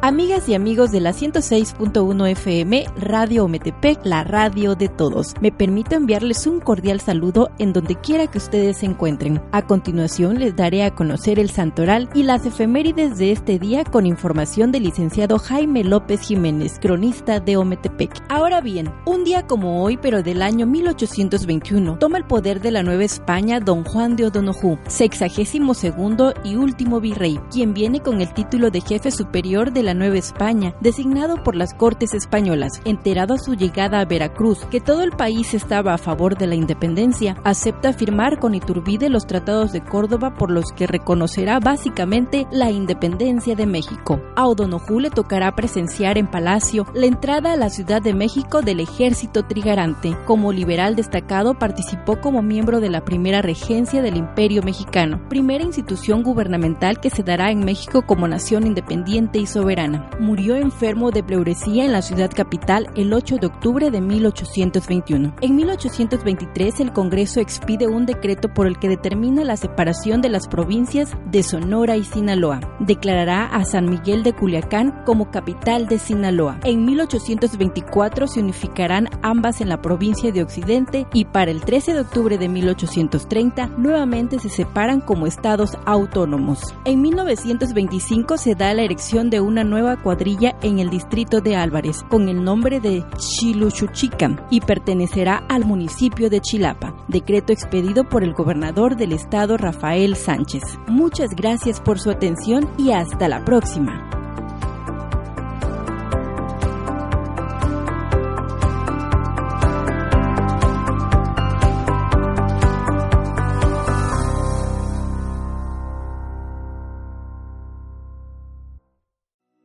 Amigas y amigos de la 106.1 FM Radio Ometepec, la radio de todos. Me permito enviarles un cordial saludo en donde quiera que ustedes se encuentren. A continuación les daré a conocer el santoral y las efemérides de este día con información del licenciado Jaime López Jiménez, cronista de Ometepec. Ahora bien, un día como hoy, pero del año 1821, toma el poder de la Nueva España don Juan de O'Donoghue, sexagésimo segundo y último virrey, quien viene con el título de jefe superior de la Nueva España, designado por las Cortes Españolas, enterado a su llegada a Veracruz que todo el país estaba a favor de la independencia, acepta firmar con Iturbide los tratados de Córdoba por los que reconocerá básicamente la independencia de México. A O'Donoghue le tocará presenciar en Palacio la entrada a la Ciudad de México del ejército trigarante. Como liberal destacado participó como miembro de la primera regencia del Imperio Mexicano, primera institución gubernamental que se dará en México como nación independiente y soberana. Murió enfermo de pleuresía en la ciudad capital el 8 de octubre de 1821. En 1823 el Congreso expide un decreto por el que determina la separación de las provincias de Sonora y Sinaloa. Declarará a San Miguel de Culiacán como capital de Sinaloa. En 1824 se unificarán ambas en la provincia de Occidente y para el 13 de octubre de 1830 nuevamente se separan como estados autónomos. En 1925 se da la erección de una nueva cuadrilla en el distrito de Álvarez con el nombre de Chiluchuchica y pertenecerá al municipio de Chilapa, decreto expedido por el gobernador del estado Rafael Sánchez. Muchas gracias por su atención y hasta la próxima.